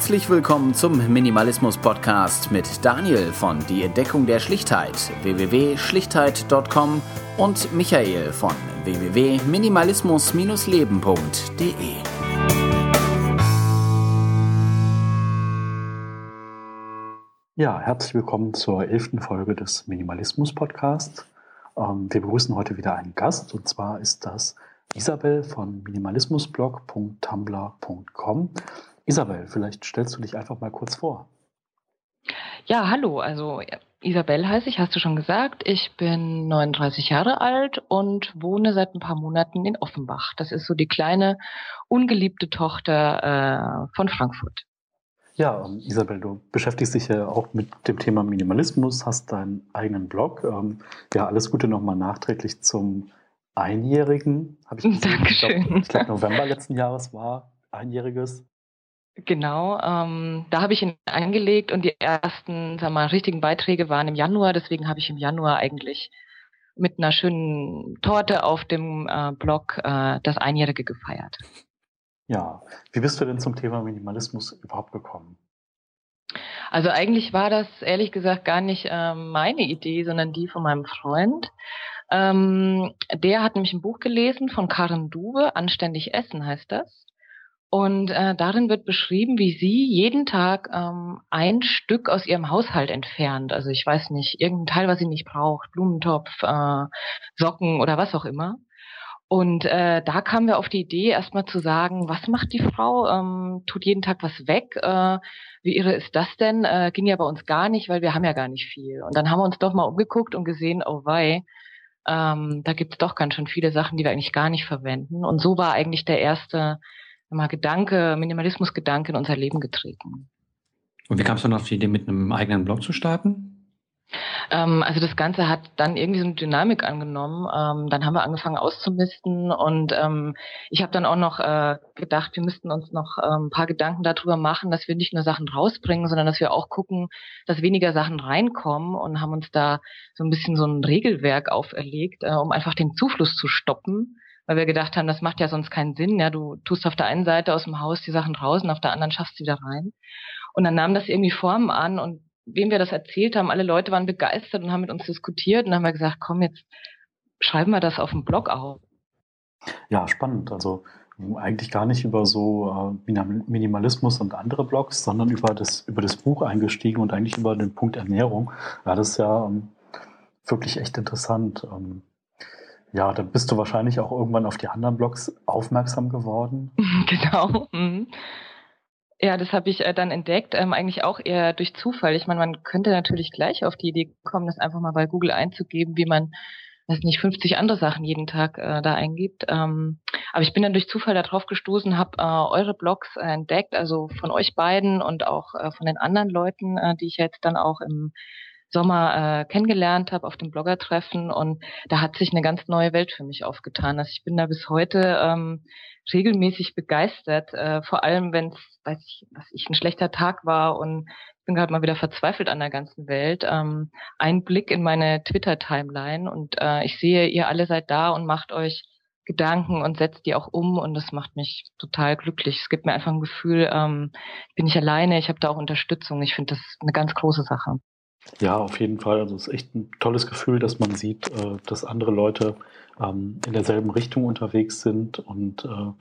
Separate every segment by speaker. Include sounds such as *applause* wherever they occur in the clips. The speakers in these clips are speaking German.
Speaker 1: Herzlich willkommen zum Minimalismus Podcast mit Daniel von Die Entdeckung der Schlichtheit www.schlichtheit.com und Michael von www.minimalismus-leben.de.
Speaker 2: Ja, herzlich willkommen zur elften Folge des Minimalismus Podcasts. Ähm, wir begrüßen heute wieder einen Gast und zwar ist das Isabel von minimalismusblog.tumblr.com. Isabel, vielleicht stellst du dich einfach mal kurz vor.
Speaker 3: Ja, hallo, also Isabel heiße ich, hast du schon gesagt. Ich bin 39 Jahre alt und wohne seit ein paar Monaten in Offenbach. Das ist so die kleine, ungeliebte Tochter äh, von Frankfurt.
Speaker 2: Ja, ähm, Isabel, du beschäftigst dich ja auch mit dem Thema Minimalismus, hast deinen eigenen Blog. Ähm, ja, alles Gute nochmal nachträglich zum Einjährigen.
Speaker 3: Habe ich gesehen. Dankeschön.
Speaker 2: Ich glaube, glaub, November letzten Jahres war Einjähriges.
Speaker 3: Genau, ähm, da habe ich ihn angelegt und die ersten, sag mal, richtigen Beiträge waren im Januar. Deswegen habe ich im Januar eigentlich mit einer schönen Torte auf dem äh, Blog äh, das Einjährige gefeiert.
Speaker 2: Ja, wie bist du denn zum Thema Minimalismus überhaupt gekommen?
Speaker 3: Also eigentlich war das ehrlich gesagt gar nicht äh, meine Idee, sondern die von meinem Freund. Ähm, der hat nämlich ein Buch gelesen von Karen Duwe, Anständig Essen heißt das. Und äh, darin wird beschrieben, wie sie jeden Tag ähm, ein Stück aus ihrem Haushalt entfernt. Also ich weiß nicht, irgendein Teil, was sie nicht braucht, Blumentopf, äh, Socken oder was auch immer. Und äh, da kamen wir auf die Idee, erstmal zu sagen, was macht die Frau? Ähm, tut jeden Tag was weg? Äh, wie irre ist das denn? Äh, ging ja bei uns gar nicht, weil wir haben ja gar nicht viel. Und dann haben wir uns doch mal umgeguckt und gesehen, oh wei, ähm, da gibt es doch ganz schön viele Sachen, die wir eigentlich gar nicht verwenden. Und so war eigentlich der erste mal Gedanke, Minimalismusgedanke in unser Leben getreten.
Speaker 2: Und wie kamst du dann auf die Idee, mit einem eigenen Blog zu starten?
Speaker 3: Ähm, also das Ganze hat dann irgendwie so eine Dynamik angenommen. Ähm, dann haben wir angefangen auszumisten und ähm, ich habe dann auch noch äh, gedacht, wir müssten uns noch ein paar Gedanken darüber machen, dass wir nicht nur Sachen rausbringen, sondern dass wir auch gucken, dass weniger Sachen reinkommen und haben uns da so ein bisschen so ein Regelwerk auferlegt, äh, um einfach den Zufluss zu stoppen weil wir gedacht haben, das macht ja sonst keinen Sinn. Ja, du tust auf der einen Seite aus dem Haus die Sachen und auf der anderen schaffst du wieder rein. Und dann nahm das irgendwie Formen an und wem wir das erzählt haben, alle Leute waren begeistert und haben mit uns diskutiert und dann haben wir gesagt, komm, jetzt schreiben wir das auf dem Blog auf.
Speaker 2: Ja, spannend. Also eigentlich gar nicht über so äh, Minimalismus und andere Blogs, sondern über das, über das Buch eingestiegen und eigentlich über den Punkt Ernährung. Ja, das ist ja ähm, wirklich echt interessant. Ja, dann bist du wahrscheinlich auch irgendwann auf die anderen Blogs aufmerksam geworden. *laughs*
Speaker 3: Genau. Mhm. Ja, das habe ich äh, dann entdeckt, ähm, eigentlich auch eher durch Zufall. Ich meine, man könnte natürlich gleich auf die Idee kommen, das einfach mal bei Google einzugeben, wie man, weiß nicht, 50 andere Sachen jeden Tag äh, da eingibt. Ähm, aber ich bin dann durch Zufall darauf gestoßen, habe äh, eure Blogs äh, entdeckt, also von euch beiden und auch äh, von den anderen Leuten, äh, die ich jetzt dann auch im Sommer äh, kennengelernt habe auf dem Bloggertreffen und da hat sich eine ganz neue Welt für mich aufgetan. Also ich bin da bis heute ähm, regelmäßig begeistert, äh, vor allem wenn es, weiß ich, was ich ein schlechter Tag war und ich bin gerade mal wieder verzweifelt an der ganzen Welt. Ähm, ein Blick in meine Twitter-Timeline und äh, ich sehe, ihr alle seid da und macht euch Gedanken und setzt die auch um und das macht mich total glücklich. Es gibt mir einfach ein Gefühl, ähm, ich bin nicht alleine, ich habe da auch Unterstützung. Ich finde das eine ganz große Sache.
Speaker 2: Ja, auf jeden Fall. Also es ist echt ein tolles Gefühl, dass man sieht, äh, dass andere Leute ähm, in derselben Richtung unterwegs sind und äh,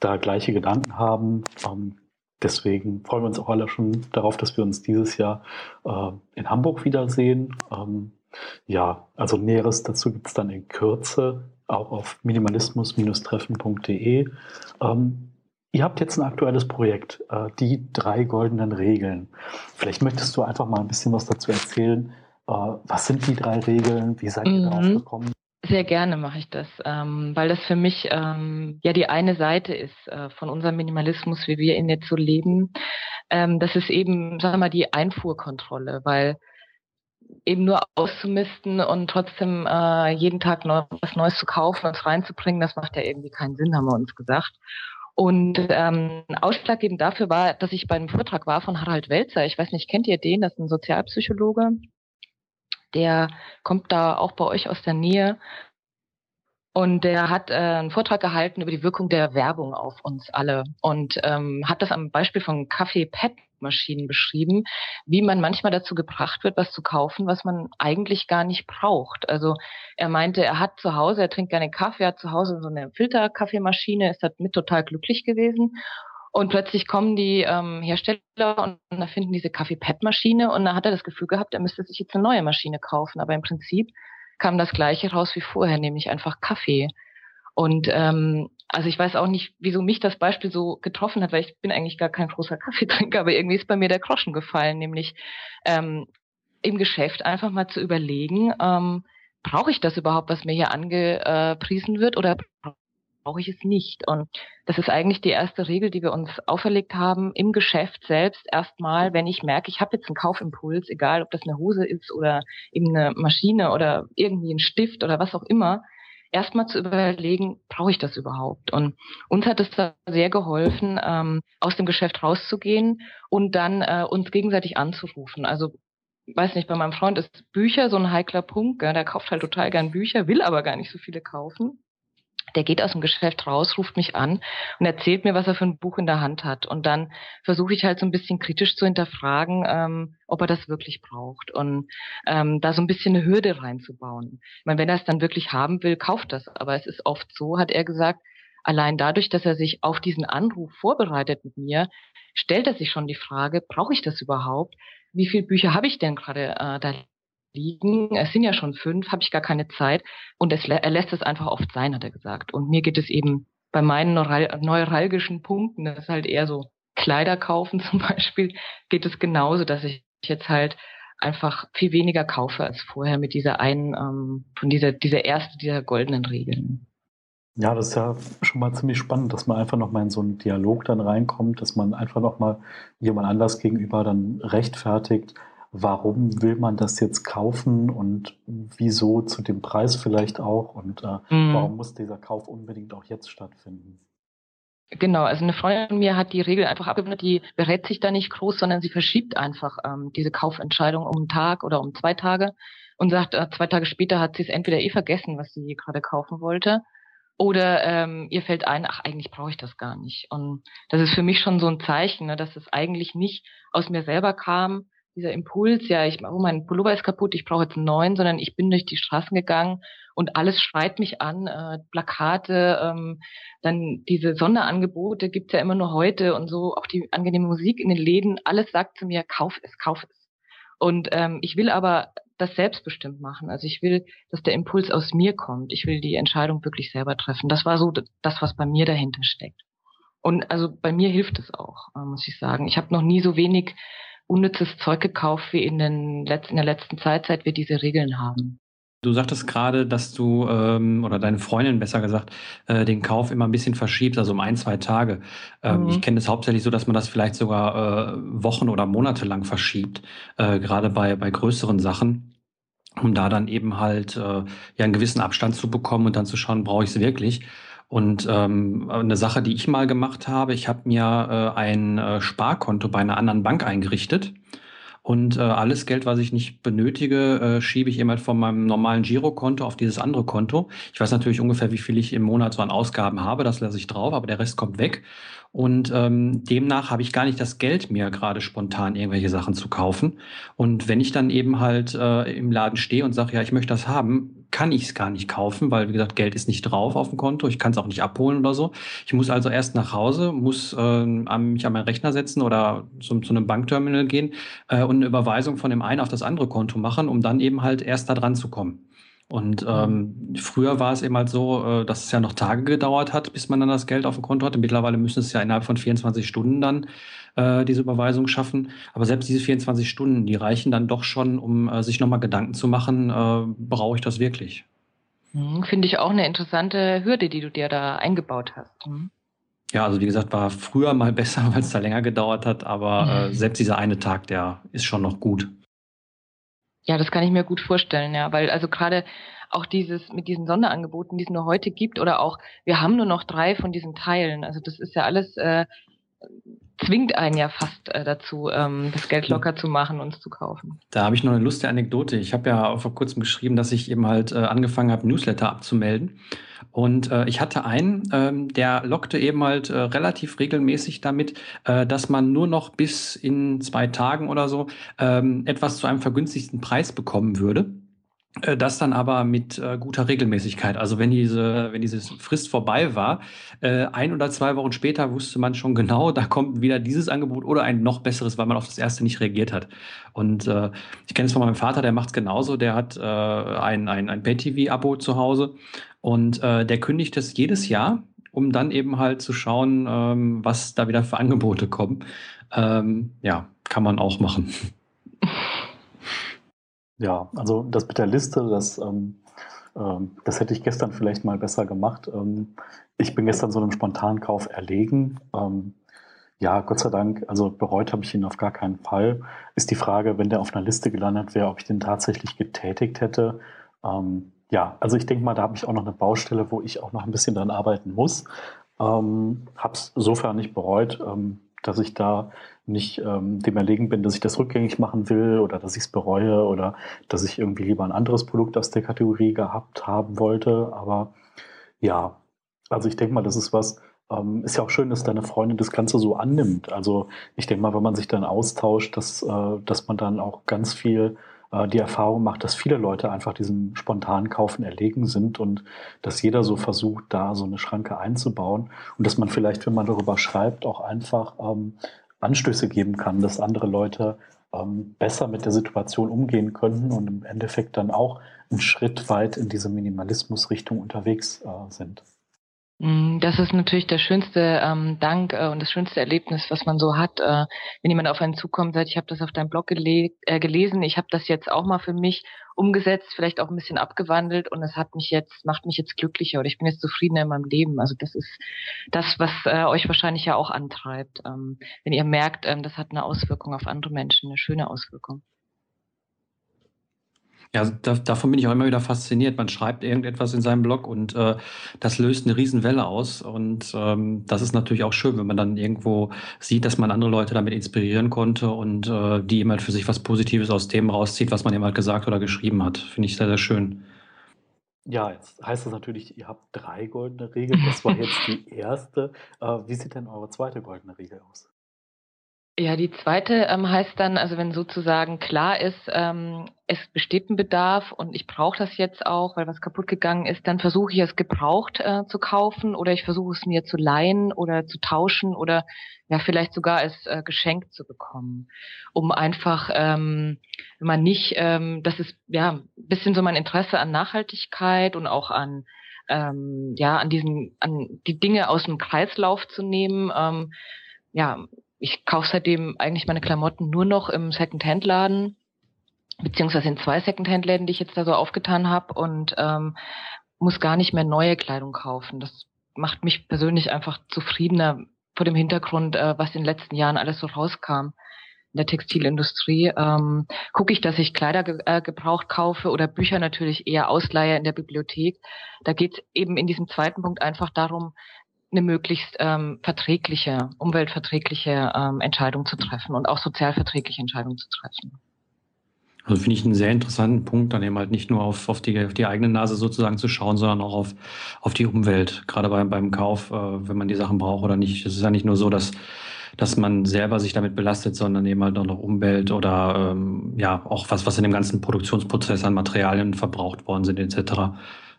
Speaker 2: da gleiche Gedanken haben. Ähm, deswegen freuen wir uns auch alle schon darauf, dass wir uns dieses Jahr äh, in Hamburg wiedersehen. Ähm, ja, also Näheres dazu gibt es dann in Kürze auch auf minimalismus-treffen.de. Ihr habt jetzt ein aktuelles Projekt, äh, die drei goldenen Regeln. Vielleicht möchtest du einfach mal ein bisschen was dazu erzählen. Äh, was sind die drei Regeln? Wie seid ihr mhm. darauf gekommen?
Speaker 3: Sehr gerne mache ich das, ähm, weil das für mich ähm, ja die eine Seite ist äh, von unserem Minimalismus, wie wir ihn jetzt so leben. Ähm, das ist eben, sagen wir mal, die Einfuhrkontrolle, weil eben nur auszumisten und trotzdem äh, jeden Tag neu, was Neues zu kaufen und reinzubringen, das macht ja irgendwie keinen Sinn, haben wir uns gesagt. Und ähm, ausschlaggebend dafür war, dass ich bei einem Vortrag war von Harald Welzer. Ich weiß nicht, kennt ihr den? Das ist ein Sozialpsychologe. Der kommt da auch bei euch aus der Nähe. Und der hat äh, einen Vortrag gehalten über die Wirkung der Werbung auf uns alle und ähm, hat das am Beispiel von Kaffee-Pet-Maschinen beschrieben, wie man manchmal dazu gebracht wird, was zu kaufen, was man eigentlich gar nicht braucht. Also er meinte, er hat zu Hause, er trinkt gerne Kaffee, er hat zu Hause so eine Filterkaffeemaschine, ist damit total glücklich gewesen. Und plötzlich kommen die ähm, Hersteller und erfinden diese Kaffee-Pet-Maschine und da hat er das Gefühl gehabt, er müsste sich jetzt eine neue Maschine kaufen. Aber im Prinzip kam das Gleiche raus wie vorher, nämlich einfach Kaffee. Und ähm, also ich weiß auch nicht, wieso mich das Beispiel so getroffen hat, weil ich bin eigentlich gar kein großer *laughs* Kaffeetrinker, aber irgendwie ist bei mir der Groschen gefallen, nämlich ähm, im Geschäft einfach mal zu überlegen, ähm, brauche ich das überhaupt, was mir hier angepriesen wird, oder brauche ich es nicht. Und das ist eigentlich die erste Regel, die wir uns auferlegt haben im Geschäft selbst. Erstmal, wenn ich merke, ich habe jetzt einen Kaufimpuls, egal ob das eine Hose ist oder eben eine Maschine oder irgendwie ein Stift oder was auch immer, erstmal zu überlegen, brauche ich das überhaupt? Und uns hat es da sehr geholfen, ähm, aus dem Geschäft rauszugehen und dann äh, uns gegenseitig anzurufen. Also weiß nicht, bei meinem Freund ist Bücher so ein heikler Punkt. Gell? Der kauft halt total gern Bücher, will aber gar nicht so viele kaufen der geht aus dem Geschäft raus, ruft mich an und erzählt mir, was er für ein Buch in der Hand hat. Und dann versuche ich halt so ein bisschen kritisch zu hinterfragen, ähm, ob er das wirklich braucht und ähm, da so ein bisschen eine Hürde reinzubauen. Ich meine, wenn er es dann wirklich haben will, kauft das. Aber es ist oft so, hat er gesagt, allein dadurch, dass er sich auf diesen Anruf vorbereitet mit mir, stellt er sich schon die Frage, brauche ich das überhaupt? Wie viele Bücher habe ich denn gerade äh, da liegen. Es sind ja schon fünf, habe ich gar keine Zeit. Und es, er lässt es einfach oft sein, hat er gesagt. Und mir geht es eben bei meinen neural, neuralgischen Punkten, das ist halt eher so Kleider kaufen *laughs* zum Beispiel, geht es genauso, dass ich jetzt halt einfach viel weniger kaufe als vorher mit dieser einen, ähm, von dieser, dieser erste, dieser goldenen Regeln.
Speaker 2: Ja, das ist ja schon mal ziemlich spannend, dass man einfach nochmal in so einen Dialog dann reinkommt, dass man einfach nochmal jemand anders gegenüber dann rechtfertigt, warum will man das jetzt kaufen und wieso zu dem Preis vielleicht auch und äh, mhm. warum muss dieser Kauf unbedingt auch jetzt stattfinden.
Speaker 3: Genau, also eine Freundin von mir hat die Regel einfach abgewöhnt, die berät sich da nicht groß, sondern sie verschiebt einfach ähm, diese Kaufentscheidung um einen Tag oder um zwei Tage und sagt, äh, zwei Tage später hat sie es entweder eh vergessen, was sie gerade kaufen wollte, oder ähm, ihr fällt ein, ach, eigentlich brauche ich das gar nicht. Und das ist für mich schon so ein Zeichen, ne, dass es eigentlich nicht aus mir selber kam, dieser Impuls, ja, ich, oh, mein Pullover ist kaputt, ich brauche jetzt einen neuen, sondern ich bin durch die Straßen gegangen und alles schreit mich an, äh, Plakate, ähm, dann diese Sonderangebote gibt's ja immer nur heute und so, auch die angenehme Musik in den Läden, alles sagt zu mir, kauf es, kauf es. Und ähm, ich will aber das selbstbestimmt machen. Also ich will, dass der Impuls aus mir kommt. Ich will die Entscheidung wirklich selber treffen. Das war so das, was bei mir dahinter steckt. Und also bei mir hilft es auch, äh, muss ich sagen. Ich habe noch nie so wenig unnützes Zeug gekauft wie in, den letzten, in der letzten Zeit, seit wir diese Regeln haben.
Speaker 4: Du sagtest gerade, dass du ähm, oder deine Freundin besser gesagt äh, den Kauf immer ein bisschen verschiebst, also um ein, zwei Tage. Ähm, mhm. Ich kenne es hauptsächlich so, dass man das vielleicht sogar äh, Wochen oder Monate lang verschiebt, äh, gerade bei, bei größeren Sachen, um da dann eben halt äh, ja einen gewissen Abstand zu bekommen und dann zu schauen, brauche ich es wirklich. Und ähm, eine Sache, die ich mal gemacht habe, ich habe mir äh, ein äh, Sparkonto bei einer anderen Bank eingerichtet. Und äh, alles Geld, was ich nicht benötige, äh, schiebe ich immer von meinem normalen Girokonto auf dieses andere Konto. Ich weiß natürlich ungefähr, wie viel ich im Monat so an Ausgaben habe, das lasse ich drauf, aber der Rest kommt weg. Und ähm, demnach habe ich gar nicht das Geld, mir gerade spontan irgendwelche Sachen zu kaufen. Und wenn ich dann eben halt äh, im Laden stehe und sage, ja, ich möchte das haben, kann ich es gar nicht kaufen, weil, wie gesagt, Geld ist nicht drauf auf dem Konto. Ich kann es auch nicht abholen oder so. Ich muss also erst nach Hause, muss äh, mich an meinen Rechner setzen oder zu, zu einem Bankterminal gehen äh, und eine Überweisung von dem einen auf das andere Konto machen, um dann eben halt erst da dran zu kommen. Und ähm, früher war es eben halt so, äh, dass es ja noch Tage gedauert hat, bis man dann das Geld auf dem Konto hatte. Mittlerweile müssen es ja innerhalb von 24 Stunden dann äh, diese Überweisung schaffen. Aber selbst diese 24 Stunden, die reichen dann doch schon, um äh, sich nochmal Gedanken zu machen, äh, brauche ich das wirklich?
Speaker 3: Mhm, Finde ich auch eine interessante Hürde, die du dir da eingebaut hast. Mhm.
Speaker 4: Ja, also wie gesagt, war früher mal *laughs* besser, weil es da länger gedauert hat, aber äh, selbst dieser eine Tag, der ist schon noch gut.
Speaker 3: Ja, das kann ich mir gut vorstellen, ja, weil also gerade auch dieses mit diesen Sonderangeboten, die es nur heute gibt, oder auch wir haben nur noch drei von diesen Teilen. Also das ist ja alles äh, zwingt einen ja fast äh, dazu, ähm, das Geld locker zu machen und es zu kaufen.
Speaker 4: Da habe ich noch eine lustige Anekdote. Ich habe ja vor kurzem geschrieben, dass ich eben halt äh, angefangen habe, Newsletter abzumelden. Und äh, ich hatte einen, ähm, der lockte eben halt äh, relativ regelmäßig damit, äh, dass man nur noch bis in zwei Tagen oder so ähm, etwas zu einem vergünstigten Preis bekommen würde. Äh, das dann aber mit äh, guter Regelmäßigkeit. Also wenn diese, wenn diese Frist vorbei war, äh, ein oder zwei Wochen später wusste man schon genau, da kommt wieder dieses Angebot oder ein noch besseres, weil man auf das erste nicht reagiert hat. Und äh, ich kenne es von meinem Vater, der macht es genauso. Der hat äh, ein, ein, ein Pay-TV-Abo zu Hause und äh, der kündigt es jedes Jahr, um dann eben halt zu schauen, ähm, was da wieder für Angebote kommen. Ähm, ja, kann man auch machen.
Speaker 2: Ja, also das mit der Liste, das, ähm, ähm, das hätte ich gestern vielleicht mal besser gemacht. Ähm, ich bin gestern so einem Spontankauf erlegen. Ähm, ja, Gott sei Dank, also bereut habe ich ihn auf gar keinen Fall. Ist die Frage, wenn der auf einer Liste gelandet wäre, ob ich den tatsächlich getätigt hätte. Ähm, ja, also ich denke mal, da habe ich auch noch eine Baustelle, wo ich auch noch ein bisschen dran arbeiten muss. Ähm, habe es insofern nicht bereut. Ähm, dass ich da nicht ähm, dem erlegen bin, dass ich das rückgängig machen will oder dass ich es bereue oder dass ich irgendwie lieber ein anderes Produkt aus der Kategorie gehabt haben wollte. Aber ja, also ich denke mal, das ist was, ähm, ist ja auch schön, dass deine Freundin das Ganze so annimmt. Also ich denke mal, wenn man sich dann austauscht, dass, äh, dass man dann auch ganz viel die Erfahrung macht, dass viele Leute einfach diesem spontanen Kaufen erlegen sind und dass jeder so versucht, da so eine Schranke einzubauen und dass man vielleicht, wenn man darüber schreibt, auch einfach ähm, Anstöße geben kann, dass andere Leute ähm, besser mit der Situation umgehen könnten und im Endeffekt dann auch einen Schritt weit in diese Minimalismus-Richtung unterwegs äh, sind.
Speaker 3: Mm, das ist natürlich der schönste ähm, Dank äh, und das schönste Erlebnis, was man so hat, äh, wenn jemand auf einen zukommt, sagt, ich habe das auf deinem Blog gele äh, gelesen, ich habe das jetzt auch mal für mich umgesetzt, vielleicht auch ein bisschen abgewandelt und es hat mich jetzt, macht mich jetzt glücklicher oder ich bin jetzt zufriedener in meinem Leben. Also das ist das, was äh, euch wahrscheinlich ja auch antreibt, ähm, wenn ihr merkt, ähm, das hat eine Auswirkung auf andere Menschen, eine schöne Auswirkung.
Speaker 4: Ja, da, davon bin ich auch immer wieder fasziniert. Man schreibt irgendetwas in seinem Blog und äh, das löst eine Riesenwelle aus. Und ähm, das ist natürlich auch schön, wenn man dann irgendwo sieht, dass man andere Leute damit inspirieren konnte und äh, die jemand für sich was Positives aus dem rauszieht, was man jemand gesagt oder geschrieben hat. Finde ich sehr, sehr schön.
Speaker 2: Ja, jetzt heißt das natürlich, ihr habt drei goldene Regeln. Das war jetzt die erste. Äh, wie sieht denn eure zweite goldene Regel aus?
Speaker 3: Ja, die zweite ähm, heißt dann, also wenn sozusagen klar ist, ähm, es besteht ein Bedarf und ich brauche das jetzt auch, weil was kaputt gegangen ist, dann versuche ich es gebraucht äh, zu kaufen oder ich versuche es mir zu leihen oder zu tauschen oder ja vielleicht sogar als äh, Geschenk zu bekommen, um einfach, ähm, wenn man nicht, ähm, das ist ja ein bisschen so mein Interesse an Nachhaltigkeit und auch an ähm, ja an diesen, an die Dinge aus dem Kreislauf zu nehmen. Ähm, ja, ich kaufe seitdem eigentlich meine Klamotten nur noch im Second-Hand-Laden, beziehungsweise in zwei Second-Hand-Läden, die ich jetzt da so aufgetan habe und ähm, muss gar nicht mehr neue Kleidung kaufen. Das macht mich persönlich einfach zufriedener vor dem Hintergrund, äh, was in den letzten Jahren alles so rauskam in der Textilindustrie. Ähm, Gucke ich, dass ich Kleider ge äh, gebraucht kaufe oder Bücher natürlich eher ausleihe in der Bibliothek. Da geht es eben in diesem zweiten Punkt einfach darum, eine möglichst ähm, verträgliche, umweltverträgliche ähm, Entscheidung zu treffen und auch sozialverträgliche Entscheidungen zu treffen.
Speaker 4: Also finde ich einen sehr interessanten Punkt, dann eben halt nicht nur auf, auf, die, auf die eigene Nase sozusagen zu schauen, sondern auch auf, auf die Umwelt, gerade beim, beim Kauf, äh, wenn man die Sachen braucht oder nicht. Es ist ja nicht nur so, dass, dass man selber sich damit belastet, sondern eben halt auch noch Umwelt oder ähm, ja auch was, was in dem ganzen Produktionsprozess an Materialien verbraucht worden sind etc.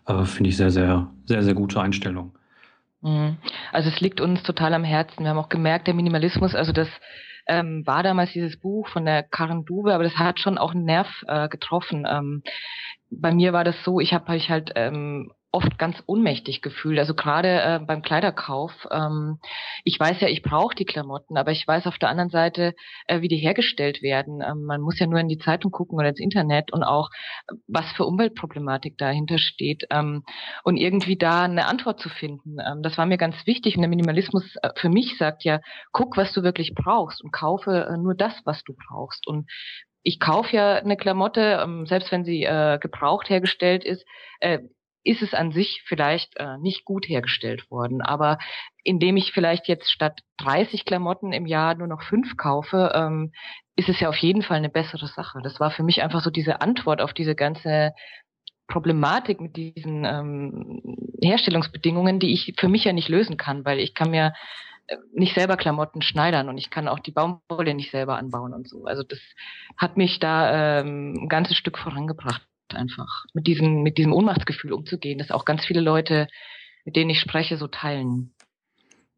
Speaker 4: Äh, finde ich sehr, sehr, sehr, sehr gute Einstellung.
Speaker 3: Mhm. Also es liegt uns total am Herzen. Wir haben auch gemerkt, der Minimalismus, also das ähm, war damals dieses Buch von der Karen Duwe, aber das hat schon auch einen Nerv äh, getroffen. Ähm, bei mir war das so, ich habe hab halt ähm, oft ganz ohnmächtig gefühlt. Also gerade äh, beim Kleiderkauf. Ähm, ich weiß ja, ich brauche die Klamotten, aber ich weiß auf der anderen Seite, äh, wie die hergestellt werden. Ähm, man muss ja nur in die Zeitung gucken oder ins Internet und auch, was für Umweltproblematik dahinter steht. Ähm, und irgendwie da eine Antwort zu finden, ähm, das war mir ganz wichtig. Und der Minimalismus äh, für mich sagt ja, guck, was du wirklich brauchst und kaufe äh, nur das, was du brauchst. Und ich kaufe ja eine Klamotte, ähm, selbst wenn sie äh, gebraucht hergestellt ist, äh, ist es an sich vielleicht äh, nicht gut hergestellt worden. Aber indem ich vielleicht jetzt statt 30 Klamotten im Jahr nur noch fünf kaufe, ähm, ist es ja auf jeden Fall eine bessere Sache. Das war für mich einfach so diese Antwort auf diese ganze Problematik mit diesen ähm, Herstellungsbedingungen, die ich für mich ja nicht lösen kann, weil ich kann mir äh, nicht selber Klamotten schneidern und ich kann auch die Baumwolle nicht selber anbauen und so. Also das hat mich da ähm, ein ganzes Stück vorangebracht einfach mit diesem, mit diesem Ohnmachtsgefühl umzugehen, das auch ganz viele Leute, mit denen ich spreche, so teilen.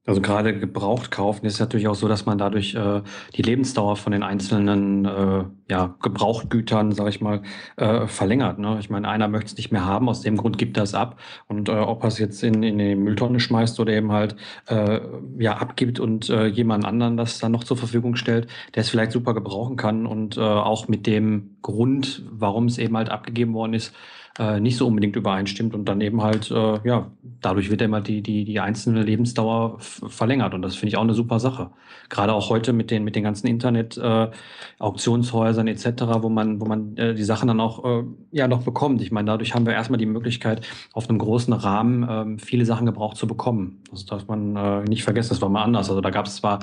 Speaker 4: Also gerade gebraucht kaufen ist natürlich auch so, dass man dadurch äh, die Lebensdauer von den einzelnen äh, ja, Gebrauchtgütern, sage ich mal, äh, verlängert. Ne? Ich meine, einer möchte es nicht mehr haben, aus dem Grund gibt er es ab. Und äh, ob er es jetzt in, in die Mülltonne schmeißt oder eben halt äh, ja, abgibt und äh, jemand anderen das dann noch zur Verfügung stellt, der es vielleicht super gebrauchen kann und äh, auch mit dem Grund, warum es eben halt abgegeben worden ist, äh, nicht so unbedingt übereinstimmt und dann eben halt, äh, ja, dadurch wird immer die, die, die einzelne Lebensdauer verlängert und das finde ich auch eine super Sache. Gerade auch heute mit den, mit den ganzen Internet, äh, etc., wo man, wo man äh, die Sachen dann auch äh, ja noch bekommt. Ich meine, dadurch haben wir erstmal die Möglichkeit, auf einem großen Rahmen äh, viele Sachen gebraucht zu bekommen. Das darf man äh, nicht vergessen, das war mal anders. Also da gab es zwar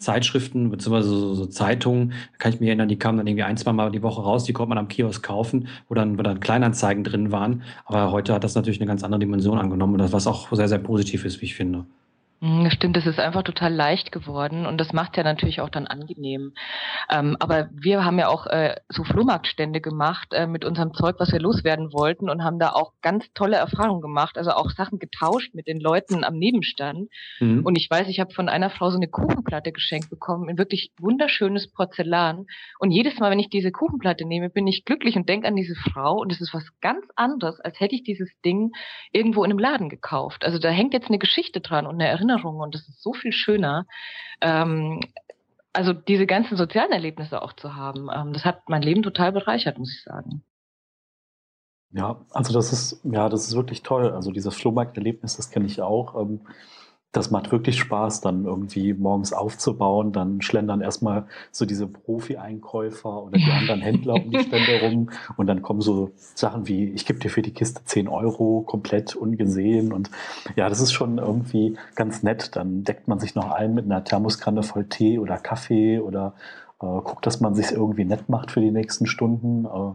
Speaker 4: Zeitschriften beziehungsweise so, so Zeitungen, kann ich mich erinnern, die kamen dann irgendwie ein, zwei Mal die Woche raus, die konnte man am Kiosk kaufen, wo dann, wo dann Kleinanzeigen drin waren. Aber heute hat das natürlich eine ganz andere Dimension angenommen, was auch sehr, sehr positiv ist, wie ich finde.
Speaker 3: Mhm, das stimmt, es ist einfach total leicht geworden und das macht ja natürlich auch dann angenehm. Ähm, aber wir haben ja auch äh, so Flohmarktstände gemacht äh, mit unserem Zeug, was wir loswerden wollten und haben da auch ganz tolle Erfahrungen gemacht, also auch Sachen getauscht mit den Leuten am Nebenstand. Mhm. Und ich weiß, ich habe von einer Frau so eine Kuchenplatte geschenkt bekommen, in wirklich wunderschönes Porzellan. Und jedes Mal, wenn ich diese Kuchenplatte nehme, bin ich glücklich und denke an diese Frau und es ist was ganz anderes, als hätte ich dieses Ding irgendwo in einem Laden gekauft. Also da hängt jetzt eine Geschichte dran und eine Erinnerung Erinnerung und das ist so viel schöner. Ähm, also diese ganzen sozialen Erlebnisse auch zu haben, ähm, das hat mein Leben total bereichert, muss ich sagen.
Speaker 2: Ja, also das ist, ja, das ist wirklich toll. Also dieses Flohmarkterlebnis, das kenne ich auch. Ähm, das macht wirklich Spaß, dann irgendwie morgens aufzubauen. Dann schlendern erstmal so diese Profi-Einkäufer oder die anderen Händler um die *laughs* Stände rum. Und dann kommen so Sachen wie, ich gebe dir für die Kiste 10 Euro, komplett ungesehen. Und ja, das ist schon irgendwie ganz nett. Dann deckt man sich noch ein mit einer Thermoskanne voll Tee oder Kaffee oder äh, guckt, dass man sich irgendwie nett macht für die nächsten Stunden. Äh,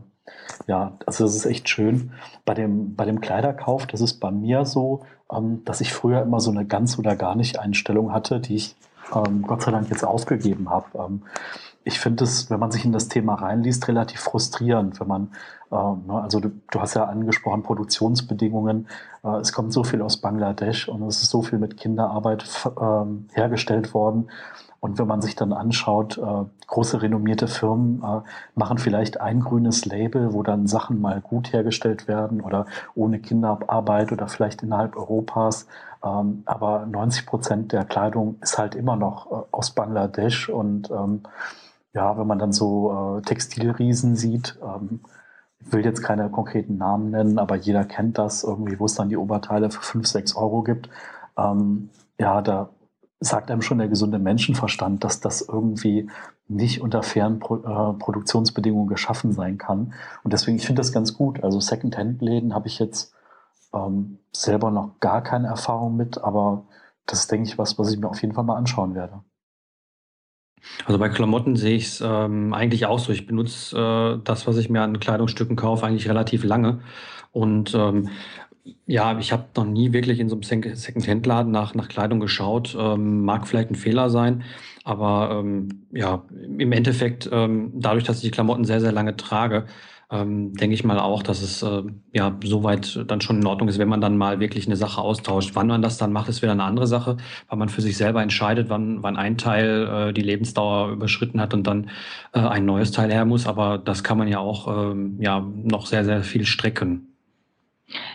Speaker 2: ja, also das ist echt schön. Bei dem, bei dem Kleiderkauf, das ist bei mir so, ähm, dass ich früher immer so eine ganz oder gar nicht Einstellung hatte, die ich ähm, Gott sei Dank jetzt aufgegeben habe. Ähm, ich finde es, wenn man sich in das Thema reinliest, relativ frustrierend, wenn man, äh, also du, du, hast ja angesprochen, Produktionsbedingungen, äh, es kommt so viel aus Bangladesch und es ist so viel mit Kinderarbeit äh, hergestellt worden. Und wenn man sich dann anschaut, äh, große renommierte Firmen äh, machen vielleicht ein grünes Label, wo dann Sachen mal gut hergestellt werden oder ohne Kinderarbeit oder vielleicht innerhalb Europas. Ähm, aber 90 Prozent der Kleidung ist halt immer noch äh, aus Bangladesch. Und ähm, ja, wenn man dann so äh, Textilriesen sieht, ähm, ich will jetzt keine konkreten Namen nennen, aber jeder kennt das irgendwie, wo es dann die Oberteile für 5, 6 Euro gibt. Ähm, ja, da sagt einem schon der gesunde Menschenverstand, dass das irgendwie nicht unter fairen Pro äh, Produktionsbedingungen geschaffen sein kann. Und deswegen, ich finde das ganz gut. Also Second-Hand-Läden habe ich jetzt ähm, selber noch gar keine Erfahrung mit, aber das ist, denke ich, was, was ich mir auf jeden Fall mal anschauen werde.
Speaker 4: Also bei Klamotten sehe ich es ähm, eigentlich auch so. Ich benutze äh, das, was ich mir an Kleidungsstücken kaufe, eigentlich relativ lange. Und ähm, ja, ich habe noch nie wirklich in so einem Second-Hand-Laden nach, nach Kleidung geschaut. Ähm, mag vielleicht ein Fehler sein, aber ähm, ja, im Endeffekt, ähm, dadurch, dass ich die Klamotten sehr, sehr lange trage, ähm, denke ich mal auch, dass es äh, ja soweit dann schon in Ordnung ist, wenn man dann mal wirklich eine Sache austauscht. Wann man das dann macht, ist wieder eine andere Sache, weil man für sich selber entscheidet, wann, wann ein Teil äh, die Lebensdauer überschritten hat und dann äh, ein neues Teil her muss. Aber das kann man ja auch ähm, ja noch sehr, sehr viel strecken.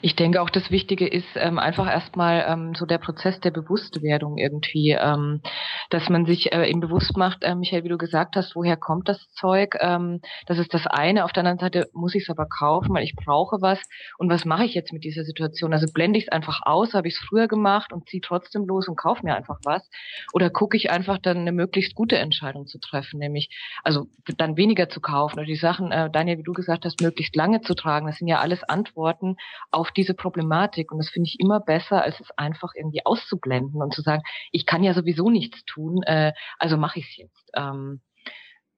Speaker 3: Ich denke auch, das Wichtige ist ähm, einfach erstmal ähm, so der Prozess der Bewusstwerdung irgendwie, ähm, dass man sich äh, eben bewusst macht, äh, Michael, wie du gesagt hast, woher kommt das Zeug? Ähm, das ist das eine. Auf der anderen Seite muss ich es aber kaufen, weil ich brauche was. Und was mache ich jetzt mit dieser Situation? Also blende ich es einfach aus, habe ich es früher gemacht und ziehe trotzdem los und kaufe mir einfach was? Oder gucke ich einfach dann eine möglichst gute Entscheidung zu treffen, nämlich also dann weniger zu kaufen oder die Sachen, äh, Daniel, wie du gesagt hast, möglichst lange zu tragen. Das sind ja alles Antworten auf diese Problematik. Und das finde ich immer besser, als es einfach irgendwie auszublenden und zu sagen, ich kann ja sowieso nichts tun, äh, also mache ich es jetzt. Ähm,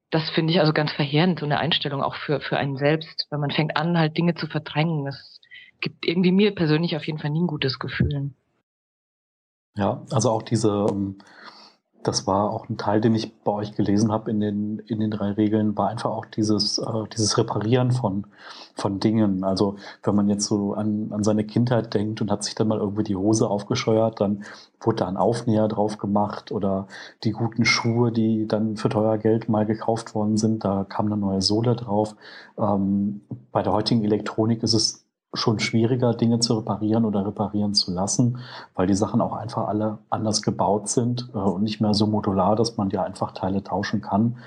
Speaker 3: das finde ich also ganz verheerend, so eine Einstellung auch für, für einen selbst, wenn man fängt an, halt Dinge zu verdrängen. Das gibt irgendwie mir persönlich auf jeden Fall nie ein gutes Gefühl.
Speaker 2: Ja, also auch diese, ähm, das war auch ein Teil, den ich bei euch gelesen habe in den, in den drei Regeln, war einfach auch dieses, äh, dieses Reparieren von, von Dingen. Also wenn man jetzt so an, an seine Kindheit denkt und hat sich dann mal irgendwie die Hose aufgescheuert, dann wurde da ein Aufnäher drauf gemacht oder die guten Schuhe, die dann für teuer Geld mal gekauft worden sind, da kam eine neue Sohle drauf. Ähm, bei der heutigen Elektronik ist es schon schwieriger, Dinge zu reparieren oder reparieren zu lassen, weil die Sachen auch einfach alle anders gebaut sind äh, und nicht mehr so modular, dass man ja einfach Teile tauschen kann.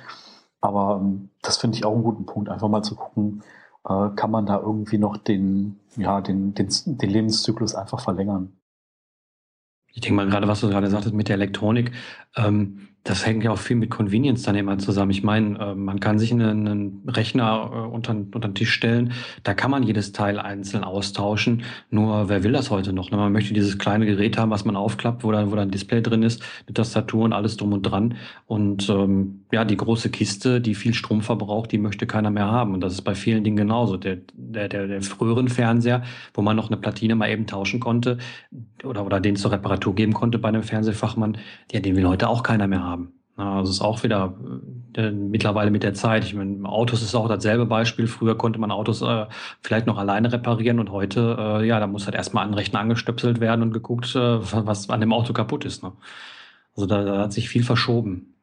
Speaker 2: Aber ähm, das finde ich auch einen guten Punkt, einfach mal zu gucken, äh, kann man da irgendwie noch den, ja, den, den, den Lebenszyklus einfach verlängern.
Speaker 4: Ich denke mal, gerade was du gerade sagtest mit der Elektronik, ähm, das hängt ja auch viel mit Convenience dann immer zusammen. Ich meine, äh, man kann sich einen, Rechner äh, unter, unter den Tisch stellen, da kann man jedes Teil einzeln austauschen. Nur wer will das heute noch? Ne? Man möchte dieses kleine Gerät haben, was man aufklappt, wo da, wo ein Display drin ist, eine Tastatur und alles drum und dran. Und ähm, ja, die große Kiste, die viel Strom verbraucht, die möchte keiner mehr haben. Und das ist bei vielen Dingen genauso. Der, der, der, der früheren Fernseher, wo man noch eine Platine mal eben tauschen konnte oder, oder den zur Reparatur geben konnte bei einem Fernsehfachmann, ja, den will heute auch keiner mehr haben. Also ist auch wieder äh, mittlerweile mit der Zeit. Ich meine, Autos ist auch dasselbe Beispiel. Früher konnte man Autos äh, vielleicht noch alleine reparieren und heute, äh, ja, da muss halt erstmal ein Rechner angestöpselt werden und geguckt, äh, was an dem Auto kaputt ist. Ne? Also da, da hat sich viel verschoben.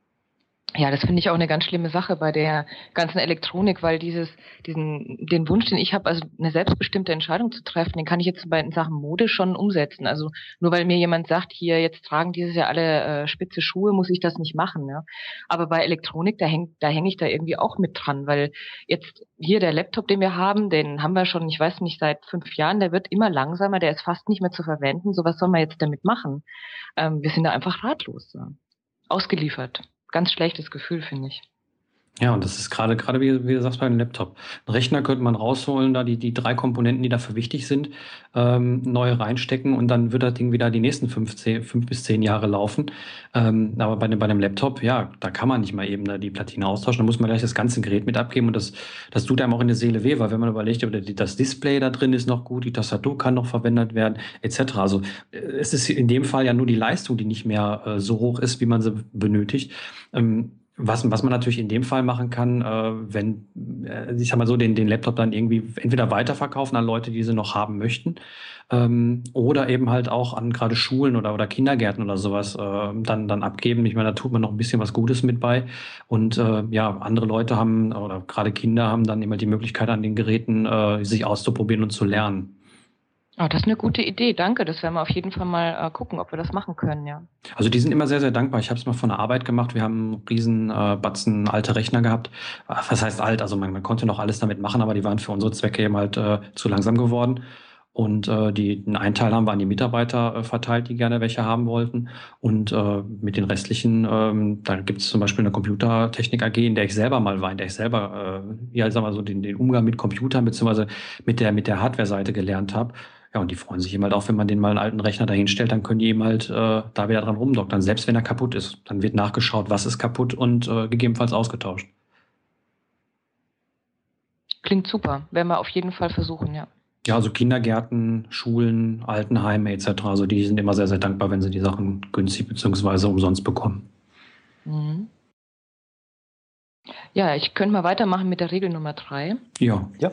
Speaker 3: Ja, das finde ich auch eine ganz schlimme Sache bei der ganzen Elektronik, weil dieses, diesen, den Wunsch, den ich habe, also eine selbstbestimmte Entscheidung zu treffen, den kann ich jetzt bei Sachen Mode schon umsetzen. Also nur weil mir jemand sagt, hier jetzt tragen dieses Jahr alle äh, spitze Schuhe, muss ich das nicht machen. Ja? Aber bei Elektronik, da hängt, da hänge ich da irgendwie auch mit dran, weil jetzt hier der Laptop, den wir haben, den haben wir schon, ich weiß nicht, seit fünf Jahren, der wird immer langsamer, der ist fast nicht mehr zu verwenden. So was soll man jetzt damit machen? Ähm, wir sind da einfach ratlos, ja? ausgeliefert ganz schlechtes Gefühl, finde ich.
Speaker 4: Ja, und das ist gerade, gerade wie, wie du sagst, bei einem Laptop. Ein Rechner könnte man rausholen, da die, die drei Komponenten, die dafür wichtig sind, ähm, neu reinstecken und dann wird das Ding wieder die nächsten fünf, zehn, fünf bis zehn Jahre laufen. Ähm, aber bei, bei einem Laptop, ja, da kann man nicht mal eben da die Platine austauschen, da muss man gleich das ganze Gerät mit abgeben und das, das tut einem auch in der Seele weh, weil wenn man überlegt, das Display da drin ist noch gut, die Tastatur kann noch verwendet werden, etc. Also äh, es ist in dem Fall ja nur die Leistung, die nicht mehr äh, so hoch ist, wie man sie benötigt. Ähm, was, was man natürlich in dem Fall machen kann, äh, wenn, äh, ich sag mal so, den, den Laptop dann irgendwie entweder weiterverkaufen an Leute, die sie noch haben möchten, ähm, oder eben halt auch an gerade Schulen oder, oder Kindergärten oder sowas äh, dann, dann abgeben. Ich meine, da tut man noch ein bisschen was Gutes mit bei. Und äh, ja, andere Leute haben, oder gerade Kinder haben dann immer die Möglichkeit, an den Geräten äh, sich auszuprobieren und zu lernen.
Speaker 3: Oh, das ist eine gute Idee, danke. Das werden wir auf jeden Fall mal äh, gucken, ob wir das machen können, ja.
Speaker 4: Also die sind immer sehr, sehr dankbar. Ich habe es mal von der Arbeit gemacht. Wir haben einen riesen äh, Batzen alte Rechner gehabt. Äh, was heißt alt? Also man, man konnte noch alles damit machen, aber die waren für unsere Zwecke eben halt äh, zu langsam geworden. Und äh, die, einen Teil haben wir an die Mitarbeiter äh, verteilt, die gerne welche haben wollten. Und äh, mit den restlichen, ähm, da gibt es zum Beispiel eine Computertechnik AG, in der ich selber mal war, in der ich selber, äh, ja, sagen wir so, den, den Umgang mit Computern beziehungsweise mit der, mit der Hardware-Seite gelernt habe. Ja, und die freuen sich eben halt auch, wenn man den mal einen alten Rechner dahinstellt, dann können die eben halt äh, da wieder dran rumdoktern, selbst wenn er kaputt ist. Dann wird nachgeschaut, was ist kaputt und äh, gegebenenfalls ausgetauscht.
Speaker 3: Klingt super. Werden wir auf jeden Fall versuchen, ja.
Speaker 4: Ja, also Kindergärten, Schulen, Altenheime etc. Also die sind immer sehr, sehr dankbar, wenn sie die Sachen günstig bzw. umsonst bekommen. Mhm.
Speaker 3: Ja, ich könnte mal weitermachen mit der Regel Nummer drei.
Speaker 4: Ja. Ja.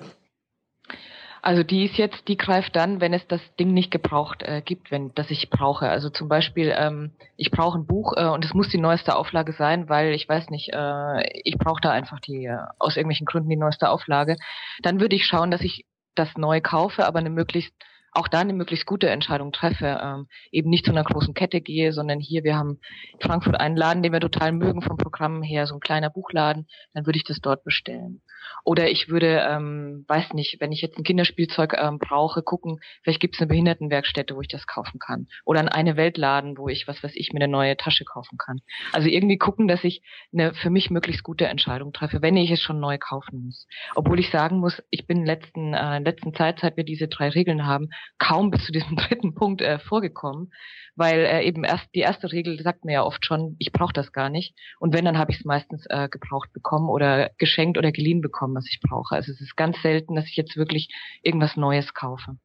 Speaker 3: Also die ist jetzt, die greift dann, wenn es das Ding nicht gebraucht äh, gibt, wenn das ich brauche. Also zum Beispiel, ähm, ich brauche ein Buch äh, und es muss die neueste Auflage sein, weil ich weiß nicht, äh, ich brauche da einfach die äh, aus irgendwelchen Gründen die neueste Auflage. Dann würde ich schauen, dass ich das neu kaufe, aber eine möglichst auch da eine möglichst gute Entscheidung treffe, ähm, eben nicht zu einer großen Kette gehe, sondern hier, wir haben in Frankfurt einen Laden, den wir total mögen vom Programm her, so ein kleiner Buchladen, dann würde ich das dort bestellen. Oder ich würde, ähm, weiß nicht, wenn ich jetzt ein Kinderspielzeug ähm, brauche, gucken, vielleicht gibt es eine Behindertenwerkstätte, wo ich das kaufen kann. Oder an eine Weltladen, wo ich, was weiß ich, mir eine neue Tasche kaufen kann. Also irgendwie gucken, dass ich eine für mich möglichst gute Entscheidung treffe, wenn ich es schon neu kaufen muss. Obwohl ich sagen muss, ich bin in letzten, äh, in letzten Zeit, seit wir diese drei Regeln haben, kaum bis zu diesem *laughs* dritten Punkt äh, vorgekommen, weil äh, eben erst die erste Regel sagt mir ja oft schon, ich brauche das gar nicht. Und wenn, dann habe ich es meistens äh, gebraucht bekommen oder geschenkt oder geliehen bekommen, was ich brauche. Also es ist ganz selten, dass ich jetzt wirklich irgendwas Neues kaufe.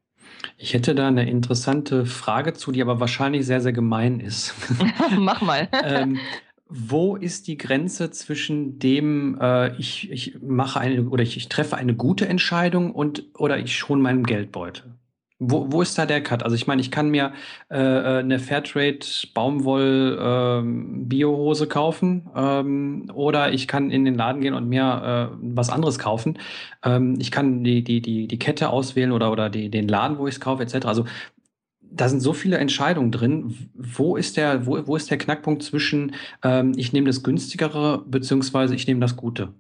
Speaker 4: Ich hätte da eine interessante Frage zu, die aber wahrscheinlich sehr, sehr gemein ist. *laughs*
Speaker 3: Mach mal. *laughs*
Speaker 4: ähm, wo ist die Grenze zwischen dem, äh, ich, ich mache eine oder ich, ich treffe eine gute Entscheidung und oder ich schon meinen Geldbeutel? Wo, wo ist da der Cut? Also ich meine, ich kann mir äh, äh eine Fairtrade Baumwoll ähm, Biohose kaufen ähm, oder ich kann in den Laden gehen und mir äh, was anderes kaufen. Ähm, ich kann die, die, die, die Kette auswählen oder, oder die, den Laden, wo ich es kaufe, etc. Also da sind so viele Entscheidungen drin. Wo ist der, wo, wo ist der Knackpunkt zwischen ähm, ich nehme das günstigere beziehungsweise ich nehme das Gute?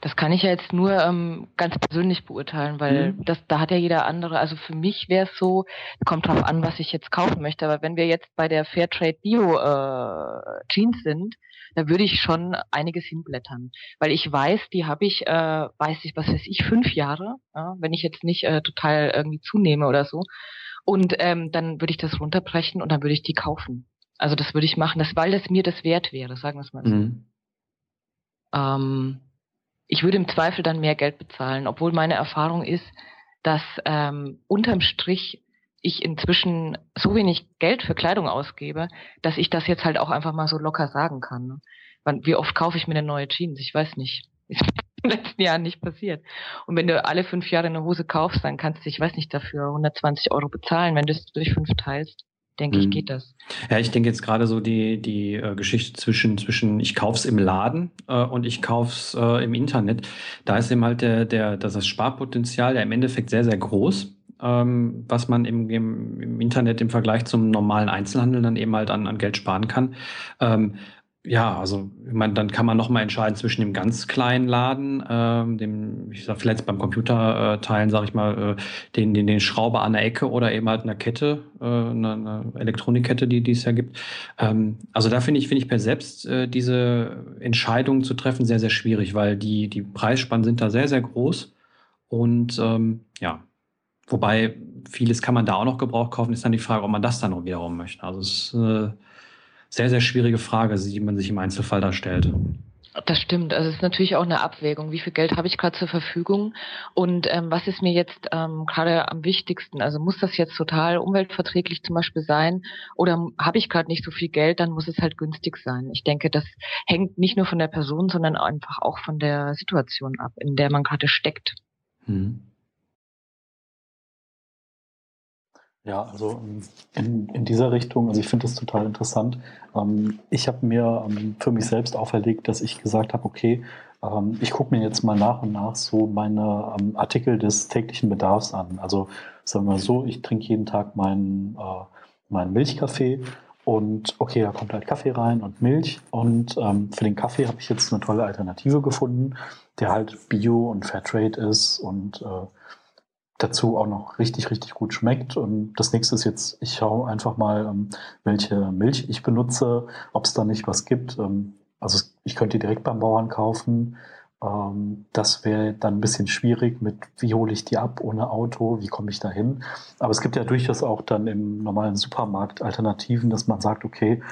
Speaker 3: Das kann ich ja jetzt nur ähm, ganz persönlich beurteilen, weil mhm. das, da hat ja jeder andere. Also für mich wäre es so, kommt drauf an, was ich jetzt kaufen möchte. Aber wenn wir jetzt bei der Fairtrade Bio äh, Jeans sind, da würde ich schon einiges hinblättern, weil ich weiß, die habe ich, äh, weiß ich, was weiß ich, fünf Jahre, ja, wenn ich jetzt nicht äh, total irgendwie zunehme oder so. Und ähm, dann würde ich das runterbrechen und dann würde ich die kaufen. Also das würde ich machen, das, weil das mir das wert wäre, sagen wir es mal so. Mhm. Ähm, ich würde im Zweifel dann mehr Geld bezahlen, obwohl meine Erfahrung ist, dass ähm, unterm Strich ich inzwischen so wenig Geld für Kleidung ausgebe, dass ich das jetzt halt auch einfach mal so locker sagen kann. Ne? Wie oft kaufe ich mir eine neue Jeans? Ich weiß nicht. *laughs* Ist mir in den letzten Jahren nicht passiert. Und wenn du alle fünf Jahre eine Hose kaufst, dann kannst du, ich weiß nicht, dafür 120 Euro bezahlen, wenn du es durch fünf teilst denke ich, mhm. geht das.
Speaker 4: Ja, ich denke jetzt gerade so die, die äh, Geschichte zwischen, zwischen ich kauf's im Laden äh, und ich kauf's äh, im Internet. Da ist eben halt der, der, das, das Sparpotenzial ja im Endeffekt sehr, sehr groß. Ähm, was man im, im, im Internet im Vergleich zum normalen Einzelhandel dann eben halt an, an Geld sparen kann. Ähm, ja, also ich meine, dann kann man noch mal entscheiden zwischen dem ganz kleinen Laden, ähm, dem, ich sag vielleicht beim Computerteilen, sage ich mal, äh, den, den, den Schrauber an der Ecke oder eben halt einer Kette, äh, eine, eine Elektronikkette, die, die es ja gibt. Ähm, also da finde ich, finde ich per selbst äh, diese Entscheidung zu treffen sehr, sehr schwierig, weil die, die Preisspannen sind da sehr, sehr groß. Und ähm, ja, wobei vieles kann man da auch noch Gebrauch kaufen, ist dann die Frage, ob man das dann auch wiederum möchte. Also es äh, sehr, sehr schwierige Frage, die man sich im Einzelfall da stellt.
Speaker 3: Das stimmt. Also es ist natürlich auch eine Abwägung. Wie viel Geld habe ich gerade zur Verfügung und ähm, was ist mir jetzt ähm, gerade am wichtigsten? Also muss das jetzt total umweltverträglich zum Beispiel sein oder habe ich gerade nicht so viel Geld, dann muss es halt günstig sein. Ich denke, das hängt nicht nur von der Person, sondern einfach auch von der Situation ab, in der man gerade steckt. Hm.
Speaker 2: Ja, also in, in dieser Richtung, also ich finde das total interessant. Ähm, ich habe mir ähm, für mich selbst auferlegt, dass ich gesagt habe, okay, ähm, ich gucke mir jetzt mal nach und nach so meine ähm, Artikel des täglichen Bedarfs an. Also sagen wir so, ich trinke jeden Tag meinen, äh, meinen Milchkaffee und okay, da kommt halt Kaffee rein und Milch. Und ähm, für den Kaffee habe ich jetzt eine tolle Alternative gefunden, der halt Bio und Fairtrade ist und äh, dazu auch noch richtig, richtig gut schmeckt. Und das nächste ist jetzt, ich schaue einfach mal, ähm, welche Milch ich benutze, ob es da nicht was gibt. Ähm, also ich könnte die direkt beim Bauern kaufen. Ähm, das wäre dann ein bisschen schwierig mit, wie hole ich die ab ohne Auto, wie komme ich da hin. Aber es gibt ja durchaus auch dann im normalen Supermarkt Alternativen, dass man sagt, okay,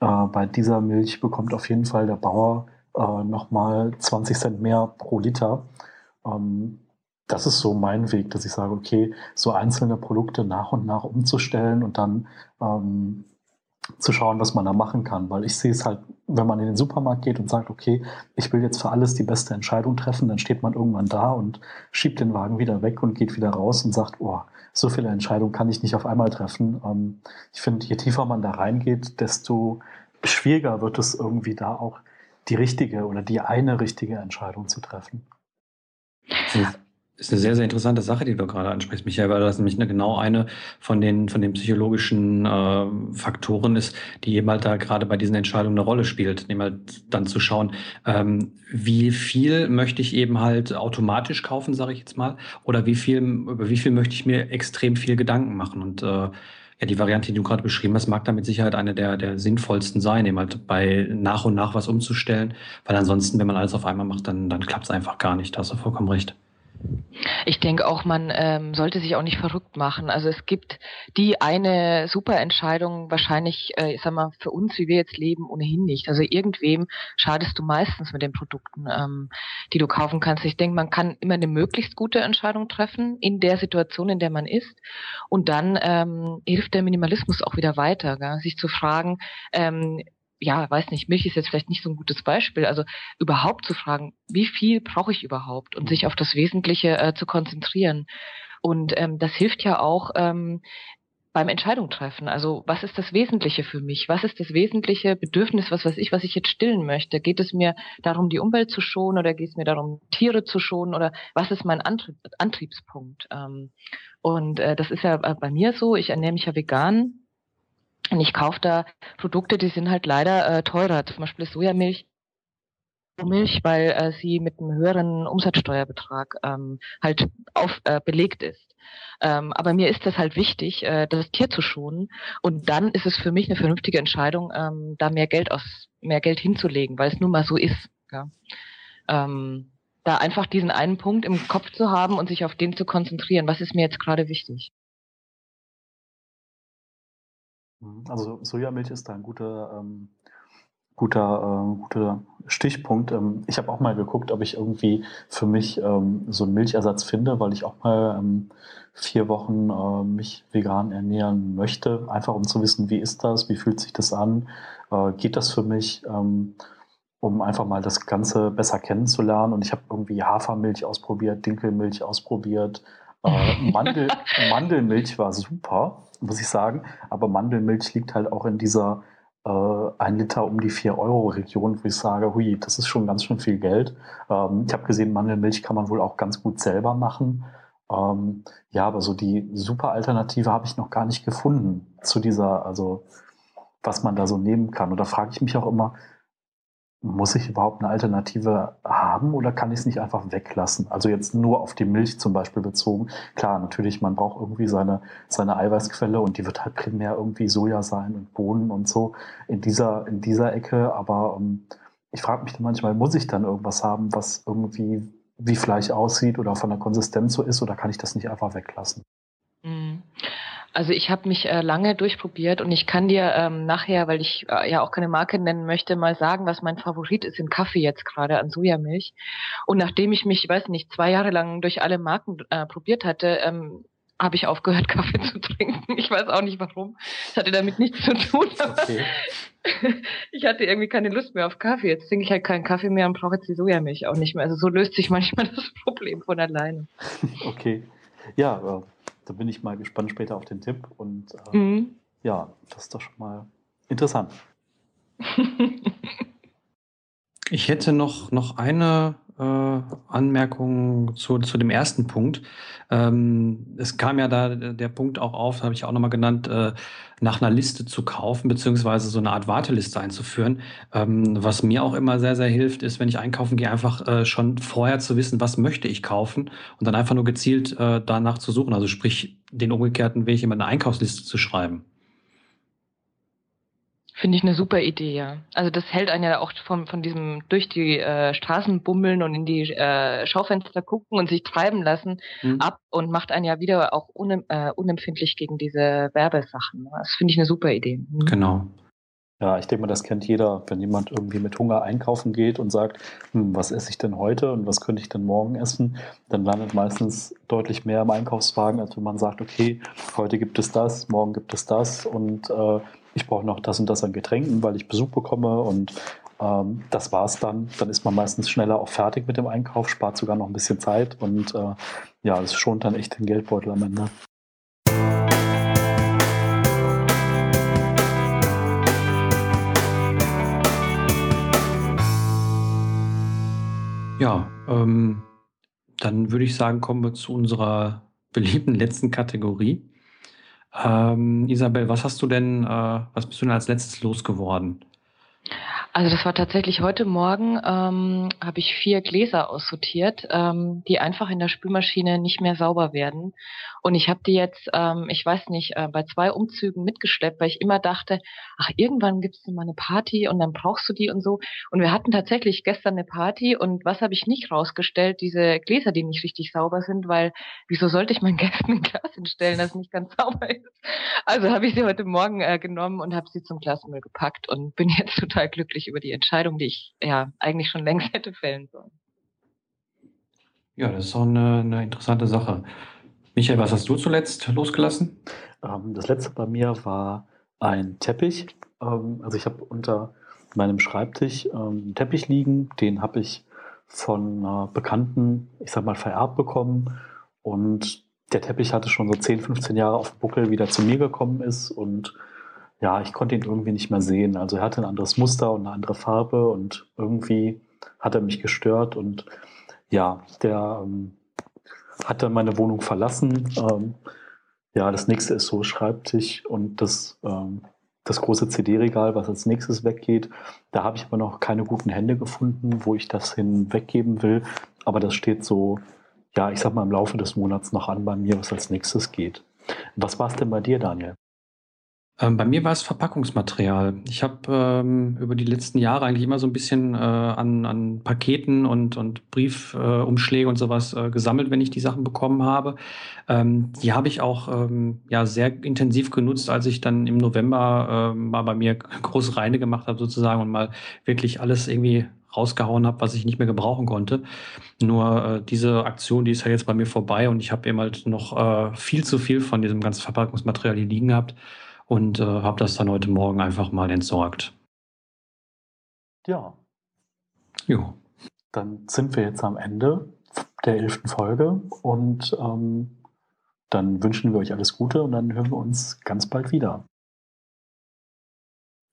Speaker 2: äh, bei dieser Milch bekommt auf jeden Fall der Bauer äh, nochmal 20 Cent mehr pro Liter das ist so mein Weg, dass ich sage, okay, so einzelne Produkte nach und nach umzustellen und dann ähm, zu schauen, was man da machen kann. Weil ich sehe es halt, wenn man in den Supermarkt geht und sagt, okay, ich will jetzt für alles die beste Entscheidung treffen, dann steht man irgendwann da und schiebt den Wagen wieder weg und geht wieder raus und sagt, oh, so viele Entscheidungen kann ich nicht auf einmal treffen. Ähm, ich finde, je tiefer man da reingeht, desto schwieriger wird es irgendwie da auch die richtige oder die eine richtige Entscheidung zu treffen.
Speaker 4: Hm. Ist eine sehr, sehr interessante Sache, die du gerade ansprichst, Michael, weil das nämlich eine, genau eine von den, von den psychologischen äh, Faktoren ist, die eben halt da gerade bei diesen Entscheidungen eine Rolle spielt. Eben halt dann zu schauen, ähm, wie viel möchte ich eben halt automatisch kaufen, sage ich jetzt mal, oder wie viel, über wie viel möchte ich mir extrem viel Gedanken machen. Und äh, ja, die Variante, die du gerade beschrieben hast, mag da mit Sicherheit eine der, der sinnvollsten sein, eben halt bei nach und nach was umzustellen, weil ansonsten, wenn man alles auf einmal macht, dann, dann klappt es einfach gar nicht. Da hast du vollkommen recht.
Speaker 3: Ich denke auch, man ähm, sollte sich auch nicht verrückt machen. Also es gibt die eine super Entscheidung wahrscheinlich, äh, ich sag mal, für uns, wie wir jetzt leben, ohnehin nicht. Also irgendwem schadest du meistens mit den Produkten, ähm, die du kaufen kannst. Ich denke, man kann immer eine möglichst gute Entscheidung treffen in der Situation, in der man ist. Und dann ähm, hilft der Minimalismus auch wieder weiter, gell? sich zu fragen, ähm, ja, weiß nicht, Milch ist jetzt vielleicht nicht so ein gutes Beispiel, also überhaupt zu fragen, wie viel brauche ich überhaupt und sich auf das Wesentliche äh, zu konzentrieren. Und ähm, das hilft ja auch ähm, beim Entscheidung treffen. Also was ist das Wesentliche für mich? Was ist das wesentliche Bedürfnis, was weiß ich, was ich jetzt stillen möchte? Geht es mir darum, die Umwelt zu schonen oder geht es mir darum, Tiere zu schonen oder was ist mein Antrieb, Antriebspunkt? Ähm, und äh, das ist ja bei mir so, ich ernähre mich ja vegan und ich kaufe da Produkte, die sind halt leider äh, teurer. Zum Beispiel Sojamilch, Milch, weil äh, sie mit einem höheren Umsatzsteuerbetrag ähm, halt auf, äh, belegt ist. Ähm, aber mir ist das halt wichtig, äh, das Tier zu schonen. Und dann ist es für mich eine vernünftige Entscheidung, ähm, da mehr Geld aus, mehr Geld hinzulegen, weil es nun mal so ist. Ja. Ähm, da einfach diesen einen Punkt im Kopf zu haben und sich auf den zu konzentrieren. Was ist mir jetzt gerade wichtig?
Speaker 2: Also Sojamilch ist da ein guter, ähm, guter, äh, guter Stichpunkt. Ähm, ich habe auch mal geguckt, ob ich irgendwie für mich ähm, so einen Milchersatz finde, weil ich auch mal ähm, vier Wochen äh, mich vegan ernähren möchte, einfach um zu wissen, wie ist das, wie fühlt sich das an, äh, geht das für mich, ähm, um einfach mal das Ganze besser kennenzulernen. Und ich habe irgendwie Hafermilch ausprobiert, Dinkelmilch ausprobiert, äh, *laughs* Mandel, Mandelmilch war super muss ich sagen. Aber Mandelmilch liegt halt auch in dieser äh, ein Liter um die 4 Euro Region, wo ich sage, hui, das ist schon ganz schön viel Geld. Ähm, ich habe gesehen, Mandelmilch kann man wohl auch ganz gut selber machen. Ähm, ja, aber so die super Alternative habe ich noch gar nicht gefunden zu dieser, also was man da so nehmen kann. Und da frage ich mich auch immer, muss ich überhaupt eine Alternative haben oder kann ich es nicht einfach weglassen? Also jetzt nur auf die Milch zum Beispiel bezogen. Klar, natürlich, man braucht irgendwie seine, seine Eiweißquelle und die wird halt primär irgendwie Soja sein und Bohnen und so in dieser, in dieser Ecke. Aber ähm, ich frage mich dann manchmal, muss ich dann irgendwas haben, was irgendwie wie Fleisch aussieht oder von der Konsistenz so ist oder kann ich das nicht einfach weglassen?
Speaker 3: Mhm. Also ich habe mich äh, lange durchprobiert und ich kann dir ähm, nachher, weil ich äh, ja auch keine Marke nennen möchte, mal sagen, was mein Favorit ist im Kaffee jetzt gerade an Sojamilch. Und nachdem ich mich, ich weiß nicht, zwei Jahre lang durch alle Marken äh, probiert hatte, ähm, habe ich aufgehört, *laughs* Kaffee zu trinken. Ich weiß auch nicht warum. Es hatte damit nichts zu tun. *laughs* Okay. ich hatte irgendwie keine Lust mehr auf Kaffee. Jetzt trinke ich halt keinen Kaffee mehr und brauche jetzt die Sojamilch auch nicht mehr. Also so löst sich manchmal *laughs* das Problem von alleine.
Speaker 2: Okay. Ja, da bin ich mal gespannt später auf den Tipp. Und äh, mhm. ja, das ist doch schon mal interessant. *laughs*
Speaker 4: ich hätte noch, noch eine äh, Anmerkung zu, zu dem ersten Punkt. Ähm, es kam ja da der Punkt auch auf, habe ich auch nochmal genannt, äh, nach einer Liste zu kaufen, beziehungsweise so eine Art Warteliste einzuführen. Ähm, was mir auch immer sehr, sehr hilft, ist, wenn ich einkaufen gehe, einfach äh, schon vorher zu wissen, was möchte ich kaufen und dann einfach nur gezielt äh, danach zu suchen. Also sprich, den umgekehrten Weg immer eine Einkaufsliste zu schreiben.
Speaker 3: Finde ich eine super Idee, ja. Also das hält einen ja auch von, von diesem durch die äh, Straßen bummeln und in die äh, Schaufenster gucken und sich treiben lassen mhm. ab und macht einen ja wieder auch unem, äh, unempfindlich gegen diese Werbesachen. Das finde ich eine super Idee.
Speaker 4: Mhm. Genau.
Speaker 2: Ja, ich denke mal, das kennt jeder, wenn jemand irgendwie mit Hunger einkaufen geht und sagt, hm, was esse ich denn heute und was könnte ich denn morgen essen, dann landet meistens deutlich mehr im Einkaufswagen, als wenn man sagt, okay, heute gibt es das, morgen gibt es das und äh, ich brauche noch das und das an Getränken, weil ich Besuch bekomme und ähm, das war's dann. Dann ist man meistens schneller auch fertig mit dem Einkauf, spart sogar noch ein bisschen Zeit und äh, ja, es schont dann echt den Geldbeutel am Ende.
Speaker 4: Ja, ähm, dann würde ich sagen, kommen wir zu unserer beliebten letzten Kategorie. Ähm, Isabel, was hast du denn, äh, was bist du denn als letztes losgeworden?
Speaker 3: Also das war tatsächlich heute Morgen, ähm, habe ich vier Gläser aussortiert, ähm, die einfach in der Spülmaschine nicht mehr sauber werden. Und ich habe die jetzt, ähm, ich weiß nicht, äh, bei zwei Umzügen mitgeschleppt, weil ich immer dachte, ach, irgendwann gibt's mal eine Party und dann brauchst du die und so. Und wir hatten tatsächlich gestern eine Party und was habe ich nicht rausgestellt? Diese Gläser, die nicht richtig sauber sind, weil wieso sollte ich meinen *laughs* Gästen ein Glas hinstellen, das nicht ganz sauber ist? Also habe ich sie heute Morgen äh, genommen und habe sie zum Glasmüll gepackt und bin *laughs* jetzt total glücklich über die Entscheidung, die ich ja eigentlich schon längst *laughs* hätte fällen sollen.
Speaker 4: Ja, das ist auch eine, eine interessante Sache. Michael, was hast du zuletzt losgelassen?
Speaker 2: Ähm, das letzte bei mir war ein Teppich. Ähm, also ich habe unter meinem Schreibtisch ähm, einen Teppich liegen, den habe ich von äh, Bekannten, ich sag mal, vererbt bekommen. Und der Teppich hatte schon so 10, 15 Jahre auf dem Buckel wieder zu mir gekommen ist und ja, ich konnte ihn irgendwie nicht mehr sehen. Also er hatte ein anderes Muster und eine andere Farbe und irgendwie hat er mich gestört und ja, der ähm, hat dann meine Wohnung verlassen. Ähm, ja, das nächste ist so Schreibtisch und das, ähm, das große CD-Regal, was als nächstes weggeht. Da habe ich aber noch keine guten Hände gefunden, wo ich das hin weggeben will. Aber das steht so, ja, ich sag mal im Laufe des Monats noch an bei mir, was als nächstes geht. Was war es denn bei dir, Daniel?
Speaker 4: Ähm, bei mir war es Verpackungsmaterial. Ich habe ähm, über die letzten Jahre eigentlich immer so ein bisschen äh, an, an Paketen und, und Briefumschläge äh, und sowas äh, gesammelt, wenn ich die Sachen bekommen habe. Ähm, die habe ich auch ähm, ja, sehr intensiv genutzt, als ich dann im November äh, mal bei mir *laughs* große Reine gemacht habe sozusagen und mal wirklich alles irgendwie rausgehauen habe, was ich nicht mehr gebrauchen konnte. Nur äh, diese Aktion, die ist ja jetzt bei mir vorbei und ich habe eben halt noch äh, viel zu viel von diesem ganzen Verpackungsmaterial hier liegen gehabt und äh, habe das dann heute Morgen einfach mal entsorgt.
Speaker 2: Ja. Jo. Dann sind wir jetzt am Ende der elften Folge und ähm, dann wünschen wir euch alles Gute und dann hören wir uns ganz bald wieder.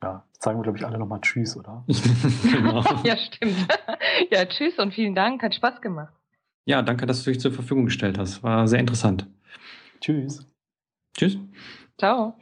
Speaker 2: Ja, sagen wir, glaube ich, alle nochmal Tschüss, oder? *laughs*
Speaker 3: genau. *laughs* ja, stimmt. *laughs* Ja, Tschüss und vielen Dank. Hat Spaß gemacht.
Speaker 4: Ja, danke, dass du dich zur Verfügung gestellt hast. War sehr interessant.
Speaker 2: Tschüss.
Speaker 4: Tschüss.
Speaker 3: Ciao.